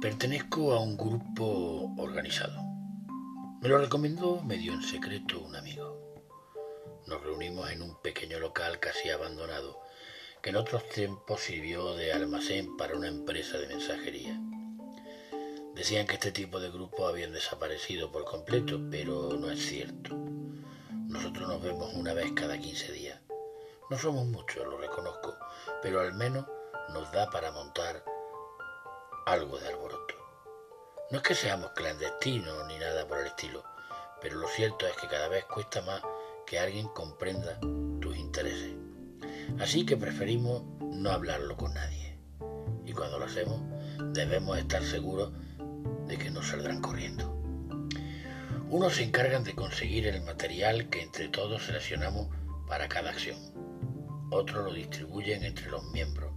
Pertenezco a un grupo organizado. Me lo recomendó medio en secreto un amigo. Nos reunimos en un pequeño local casi abandonado que en otros tiempos sirvió de almacén para una empresa de mensajería. Decían que este tipo de grupos habían desaparecido por completo, pero no es cierto. Nosotros nos vemos una vez cada 15 días. No somos muchos, lo reconozco, pero al menos nos da para montar algo de alboroto. No es que seamos clandestinos ni nada por el estilo, pero lo cierto es que cada vez cuesta más que alguien comprenda tus intereses. Así que preferimos no hablarlo con nadie. Y cuando lo hacemos, debemos estar seguros de que no saldrán corriendo. Unos se encargan de conseguir el material que entre todos seleccionamos para cada acción. Otros lo distribuyen entre los miembros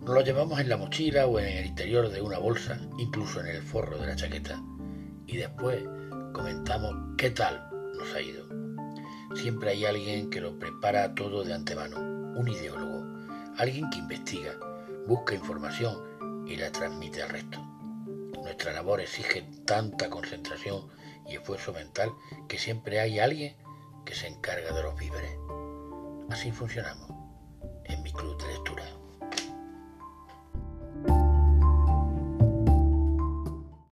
nos lo llevamos en la mochila o en el interior de una bolsa, incluso en el forro de la chaqueta. Y después comentamos qué tal nos ha ido. Siempre hay alguien que lo prepara todo de antemano, un ideólogo, alguien que investiga, busca información y la transmite al resto. Nuestra labor exige tanta concentración y esfuerzo mental que siempre hay alguien que se encarga de los víveres. Así funcionamos en mi club de.